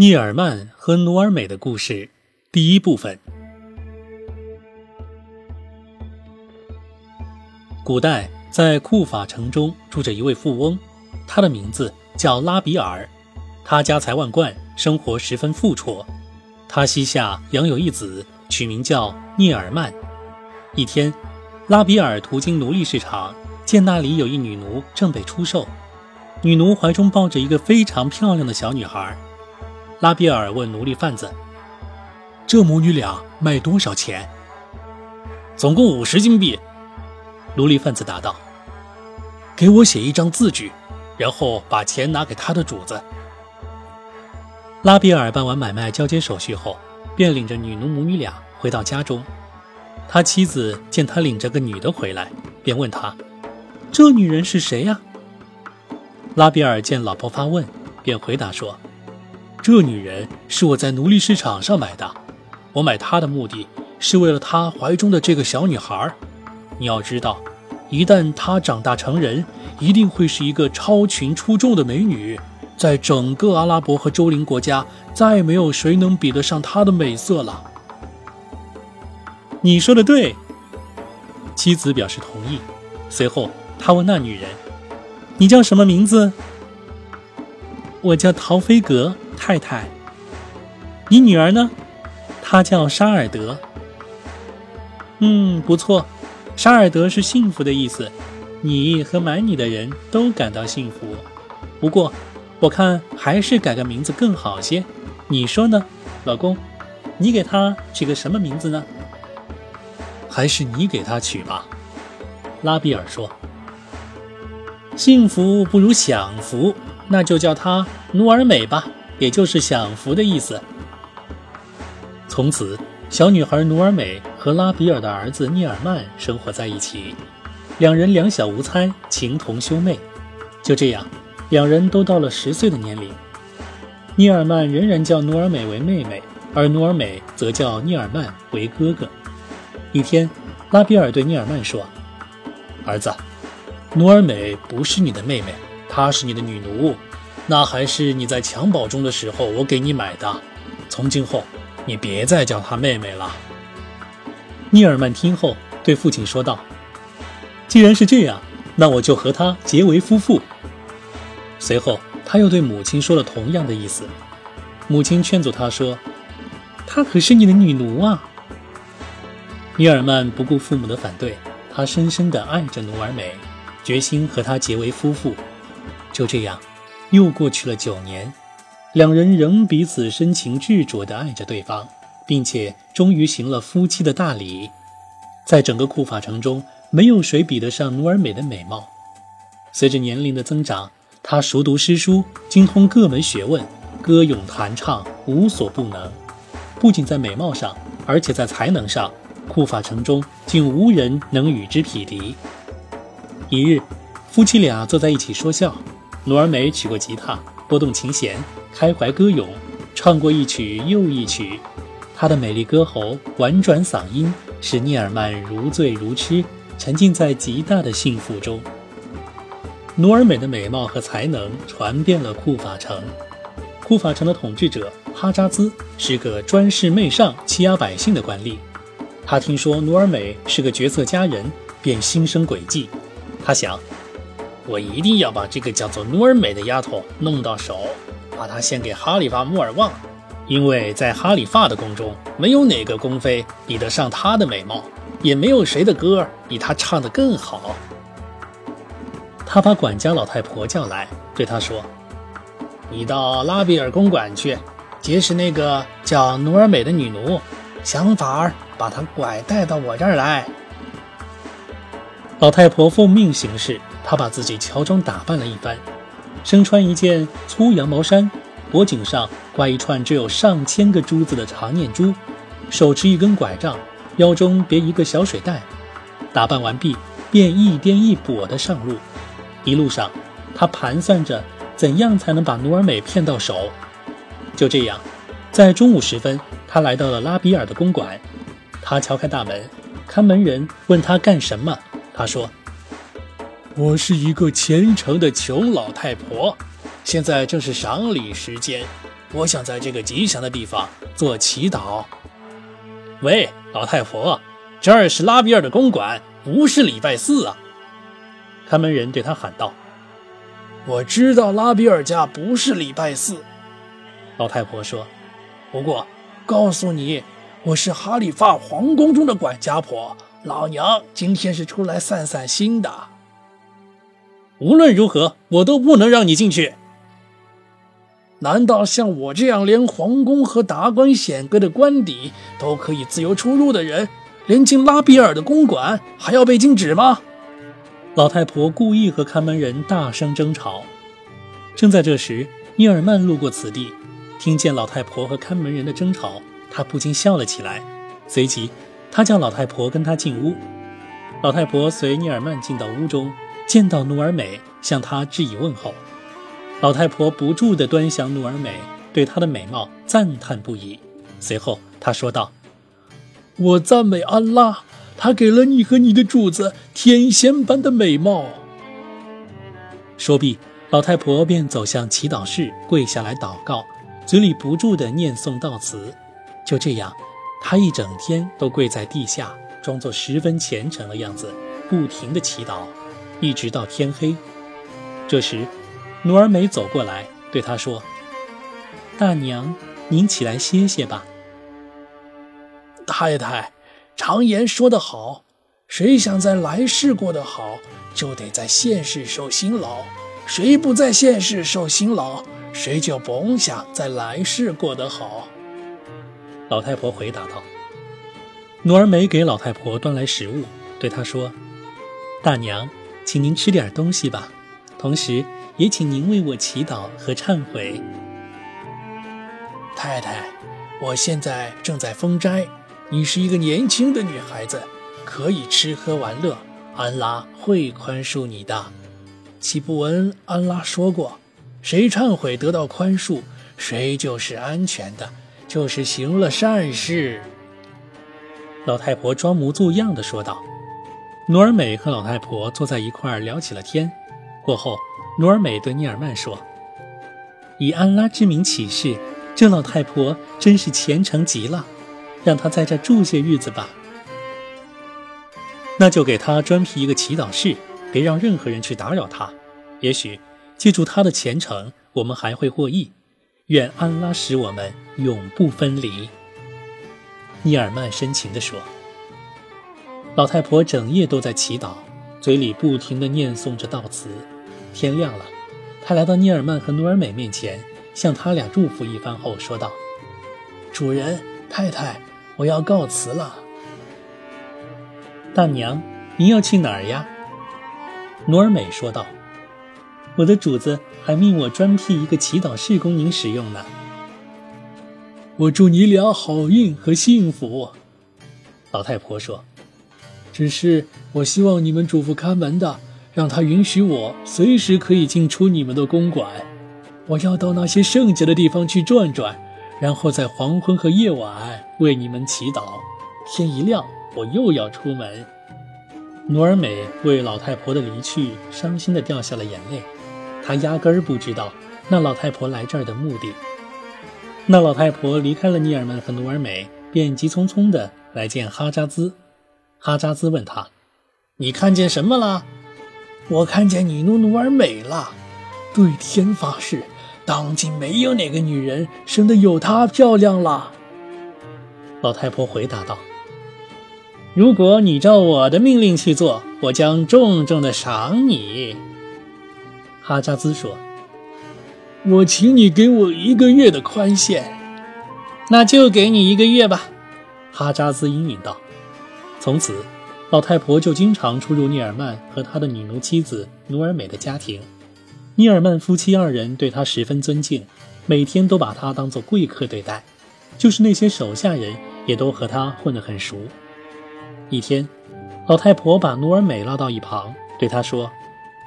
聂尔曼和努尔美的故事，第一部分。古代在库法城中住着一位富翁，他的名字叫拉比尔。他家财万贯，生活十分富绰。他膝下养有一子，取名叫聂尔曼。一天，拉比尔途经奴隶市场，见那里有一女奴正被出售，女奴怀中抱着一个非常漂亮的小女孩。拉比尔问奴隶贩子：“这母女俩卖多少钱？”“总共五十金币。”奴隶贩子答道。“给我写一张字据，然后把钱拿给他的主子。”拉比尔办完买卖交接手续后，便领着女奴母女俩回到家中。他妻子见他领着个女的回来，便问他：“这女人是谁呀？”拉比尔见老婆发问，便回答说。这女人是我在奴隶市场上买的，我买她的目的是为了她怀中的这个小女孩。你要知道，一旦她长大成人，一定会是一个超群出众的美女，在整个阿拉伯和周邻国家，再没有谁能比得上她的美色了。你说的对，妻子表示同意。随后，他问那女人：“你叫什么名字？”我叫陶菲格。太太，你女儿呢？她叫沙尔德。嗯，不错，沙尔德是幸福的意思。你和买你的人都感到幸福。不过，我看还是改个名字更好些。你说呢，老公？你给她取个什么名字呢？还是你给她取吧。拉比尔说：“幸福不如享福，那就叫她努尔美吧。”也就是享福的意思。从此，小女孩努尔美和拉比尔的儿子聂尔曼生活在一起，两人两小无猜，情同兄妹。就这样，两人都到了十岁的年龄。聂尔曼仍然叫努尔美为妹妹，而努尔美则叫聂尔曼为哥哥。一天，拉比尔对聂尔曼说：“儿子，努尔美不是你的妹妹，她是你的女奴。”那还是你在襁褓中的时候，我给你买的。从今后，你别再叫她妹妹了。尼尔曼听后对父亲说道：“既然是这样，那我就和她结为夫妇。”随后，他又对母亲说了同样的意思。母亲劝阻他说：“她可是你的女奴啊。”尼尔曼不顾父母的反对，他深深地爱着努尔美，决心和她结为夫妇。就这样。又过去了九年，两人仍彼此深情执着地爱着对方，并且终于行了夫妻的大礼。在整个库法城中，没有谁比得上努尔美的美貌。随着年龄的增长，她熟读诗书，精通各门学问，歌咏弹唱无所不能。不仅在美貌上，而且在才能上，库法城中竟无人能与之匹敌。一日，夫妻俩坐在一起说笑。努尔美取过吉他，拨动琴弦，开怀歌咏，唱过一曲又一曲。她的美丽歌喉、婉转嗓音，使聂尔曼如醉如痴，沉浸在极大的幸福中。努尔美的美貌和才能传遍了库法城。库法城的统治者哈扎兹是个专事媚上、欺压百姓的官吏。他听说努尔美是个绝色佳人，便心生诡计。他想。我一定要把这个叫做努尔美的丫头弄到手，把她献给哈里发穆尔旺，因为在哈里发的宫中，没有哪个宫妃比得上她的美貌，也没有谁的歌比她唱得更好。他把管家老太婆叫来，对她说：“你到拉比尔公馆去，结识那个叫努尔美的女奴，想法儿把她拐带到我这儿来。”老太婆奉命行事。他把自己乔装打扮了一番，身穿一件粗羊毛衫，脖颈上挂一串只有上千个珠子的长念珠，手持一根拐杖，腰中别一个小水袋。打扮完毕，便一颠一跛地上路。一路上，他盘算着怎样才能把努尔美骗到手。就这样，在中午时分，他来到了拉比尔的公馆。他敲开大门，看门人问他干什么，他说。我是一个虔诚的穷老太婆，现在正是赏礼时间，我想在这个吉祥的地方做祈祷。喂，老太婆，这儿是拉比尔的公馆，不是礼拜四啊！看门人对他喊道：“我知道拉比尔家不是礼拜四。”老太婆说：“不过，告诉你，我是哈里发皇宫中的管家婆，老娘今天是出来散散心的。无论如何，我都不能让你进去。难道像我这样连皇宫和达官显贵的官邸都可以自由出入的人，连进拉比尔的公馆还要被禁止吗？”老太婆故意和看门人大声争吵。正在这时，尼尔曼路过此地，听见老太婆和看门人的争吵，他不禁笑了起来。随即，他叫老太婆跟他进屋。老太婆随尼尔曼进到屋中，见到努尔美，向他致以问候。老太婆不住地端详努尔美，对她的美貌赞叹不已。随后，她说道：“我赞美安拉。”他给了你和你的主子天仙般的美貌。说毕，老太婆便走向祈祷室，跪下来祷告，嘴里不住地念诵悼词。就这样，她一整天都跪在地下，装作十分虔诚的样子，不停地祈祷，一直到天黑。这时，努尔美走过来，对他说：“大娘，您起来歇歇吧。”太太。常言说得好，谁想在来世过得好，就得在现世受辛劳；谁不在现世受辛劳，谁就甭想在来世过得好。老太婆回答道。努尔美给老太婆端来食物，对她说：“大娘，请您吃点东西吧，同时也请您为我祈祷和忏悔。”太太，我现在正在封斋。你是一个年轻的女孩子，可以吃喝玩乐，安拉会宽恕你的。岂不闻安拉说过，谁忏悔得到宽恕，谁就是安全的，就是行了善事。老太婆装模作样的说道。努尔美和老太婆坐在一块儿聊起了天。过后，努尔美对尼尔曼说：“以安拉之名起誓，这老太婆真是虔诚极了。”让她在这住些日子吧，那就给他专辟一个祈祷室，别让任何人去打扰他。也许借助他的虔诚，我们还会获益。愿安拉使我们永不分离。尼尔曼深情地说。老太婆整夜都在祈祷，嘴里不停地念诵着悼词。天亮了，她来到尼尔曼和努尔美面前，向他俩祝福一番后说道：“主人，太太。”我要告辞了，大娘，您要去哪儿呀？努尔美说道：“我的主子还命我专辟一个祈祷室供您使用呢。”我祝你俩好运和幸福。”老太婆说，“只是我希望你们嘱咐看门的，让他允许我随时可以进出你们的公馆。我要到那些圣洁的地方去转转。”然后在黄昏和夜晚为你们祈祷，天一亮我又要出门。努尔美为老太婆的离去伤心地掉下了眼泪，她压根儿不知道那老太婆来这儿的目的。那老太婆离开了尼尔曼和努尔美，便急匆匆地来见哈扎兹。哈扎兹问他：“你看见什么了？”“我看见你努努尔美了，对天发誓。”当今没有哪个女人生得有她漂亮了。老太婆回答道：“如果你照我的命令去做，我将重重的赏你。”哈扎兹说：“我请你给我一个月的宽限。”那就给你一个月吧。”哈扎兹应允道。从此，老太婆就经常出入聂尔曼和他的女奴妻子努尔美的家庭。聂尔曼夫妻二人对他十分尊敬，每天都把他当做贵客对待，就是那些手下人也都和他混得很熟。一天，老太婆把努尔美拉到一旁，对他说：“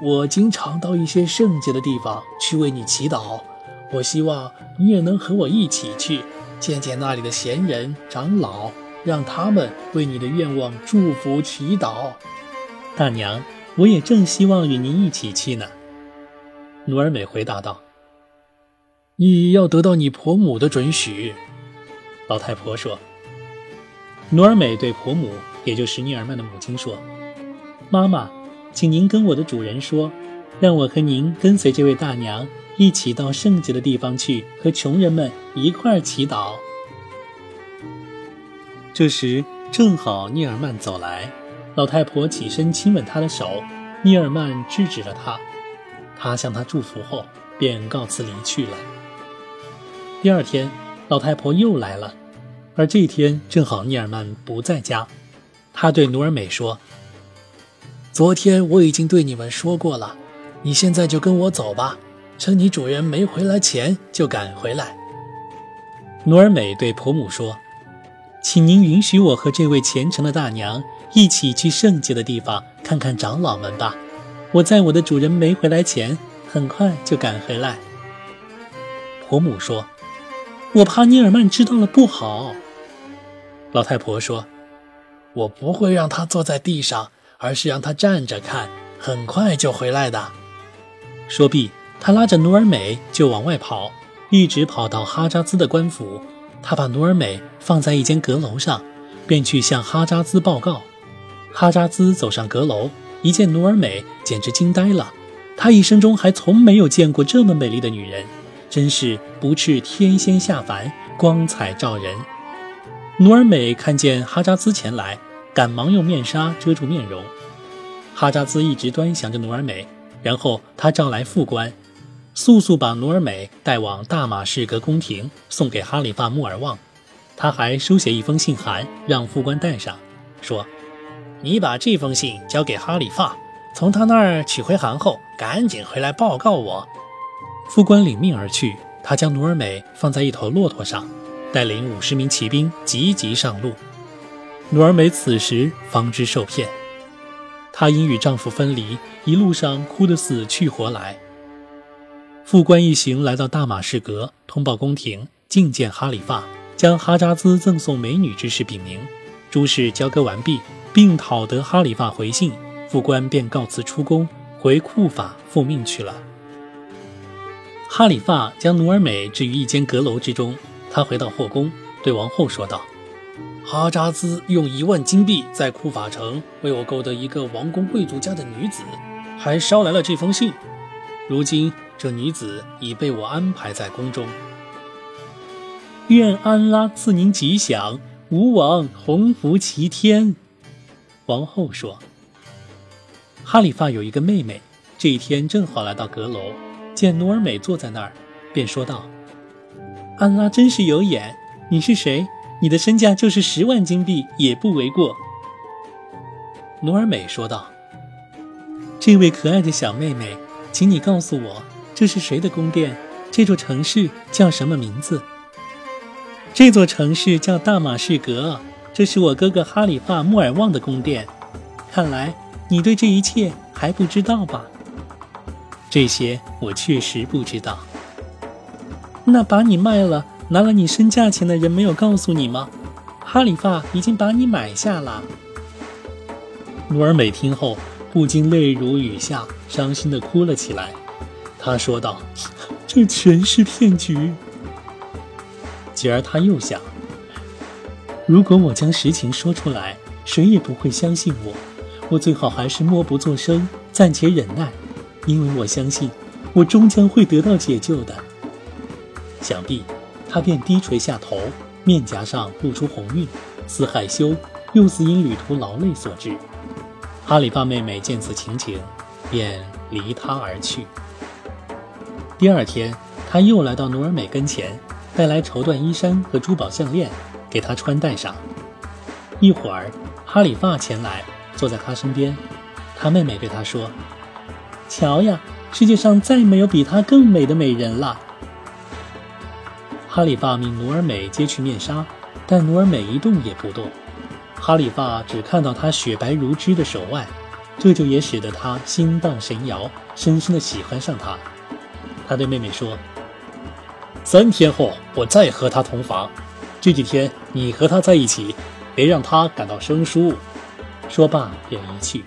我经常到一些圣洁的地方去为你祈祷，我希望你也能和我一起去，见见那里的贤人长老，让他们为你的愿望祝福祈祷。”大娘，我也正希望与您一起去呢。努尔美回答道：“你要得到你婆母的准许。”老太婆说。努尔美对婆母，也就是尼尔曼的母亲说：“妈妈，请您跟我的主人说，让我和您跟随这位大娘一起到圣洁的地方去，和穷人们一块儿祈祷。”这时正好尼尔曼走来，老太婆起身亲吻他的手，尼尔曼制止了他。他向他祝福后，便告辞离去了。第二天，老太婆又来了。而这一天正好尼尔曼不在家，他对努尔美说：“昨天我已经对你们说过了，你现在就跟我走吧，趁你主人没回来前就赶回来。”努尔美对婆母说：“请您允许我和这位虔诚的大娘一起去圣洁的地方看看长老们吧，我在我的主人没回来前很快就赶回来。”婆母说：“我怕尼尔曼知道了不好。”老太婆说：“我不会让他坐在地上，而是让他站着看，很快就回来的。”说毕，他拉着努尔美就往外跑，一直跑到哈扎兹的官府。他把努尔美放在一间阁楼上，便去向哈扎兹报告。哈扎兹走上阁楼，一见努尔美，简直惊呆了。他一生中还从没有见过这么美丽的女人，真是不啻天仙下凡，光彩照人。努尔美看见哈扎兹前来，赶忙用面纱遮住面容。哈扎兹一直端详着努尔美，然后他召来副官，速速把努尔美带往大马士革宫廷，送给哈里发穆尔旺。他还书写一封信函，让副官带上，说：“你把这封信交给哈里发，从他那儿取回函后，赶紧回来报告我。”副官领命而去。他将努尔美放在一头骆驼上。带领五十名骑兵急急上路，努尔美此时方知受骗。她因与丈夫分离，一路上哭得死去活来。副官一行来到大马士革，通报宫廷，觐见哈里发，将哈扎兹赠送美女之事禀明。诸事交割完毕，并讨得哈里发回信，副官便告辞出宫，回库法复命去了。哈里发将努尔美置于一间阁楼之中。他回到后宫，对王后说道：“哈扎兹用一万金币在库法城为我购得一个王公贵族家的女子，还捎来了这封信。如今这女子已被我安排在宫中。愿安拉赐您吉祥，吾王鸿福齐天。”王后说：“哈里发有一个妹妹，这一天正好来到阁楼，见努尔美坐在那儿，便说道。”安拉真是有眼！你是谁？你的身价就是十万金币也不为过。”努尔美说道。“这位可爱的小妹妹，请你告诉我，这是谁的宫殿？这座城市叫什么名字？”“这座城市叫大马士革，这是我哥哥哈里发穆尔旺的宫殿。看来你对这一切还不知道吧？”“这些我确实不知道。”那把你卖了，拿了你身价钱的人没有告诉你吗？哈里发已经把你买下了。努尔美听后不禁泪如雨下，伤心地哭了起来。他说道：“这全是骗局。”继而他又想：如果我将实情说出来，谁也不会相信我。我最好还是默不作声，暂且忍耐，因为我相信我终将会得到解救的。想必他便低垂下头，面颊上露出红晕，似害羞又似因旅途劳累所致。哈里发妹妹见此情景，便离他而去。第二天，他又来到努尔美跟前，带来绸缎衣衫和珠宝项链，给她穿戴上。一会儿，哈里发前来，坐在他身边。他妹妹对他说：“瞧呀，世界上再没有比她更美的美人了。”哈里发命努尔美揭去面纱，但努尔美一动也不动。哈里发只看到她雪白如脂的手腕，这就也使得他心荡神摇，深深的喜欢上她。他对妹妹说：“三天后我再和他同房，这几天你和他在一起，别让他感到生疏。”说罢便离去。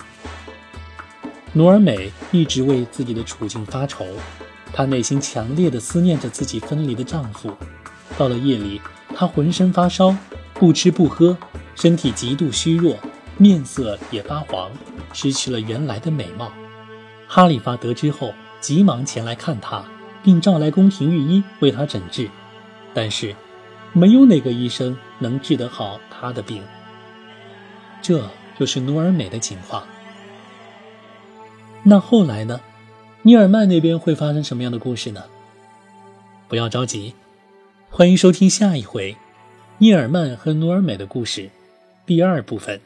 努尔美一直为自己的处境发愁，她内心强烈的思念着自己分离的丈夫。到了夜里，她浑身发烧，不吃不喝，身体极度虚弱，面色也发黄，失去了原来的美貌。哈里发得知后，急忙前来看她，并召来宫廷御医为他诊治，但是没有哪个医生能治得好他的病。这就是努尔美的情况。那后来呢？尼尔曼那边会发生什么样的故事呢？不要着急，欢迎收听下一回《尼尔曼和努尔美的故事》第二部分。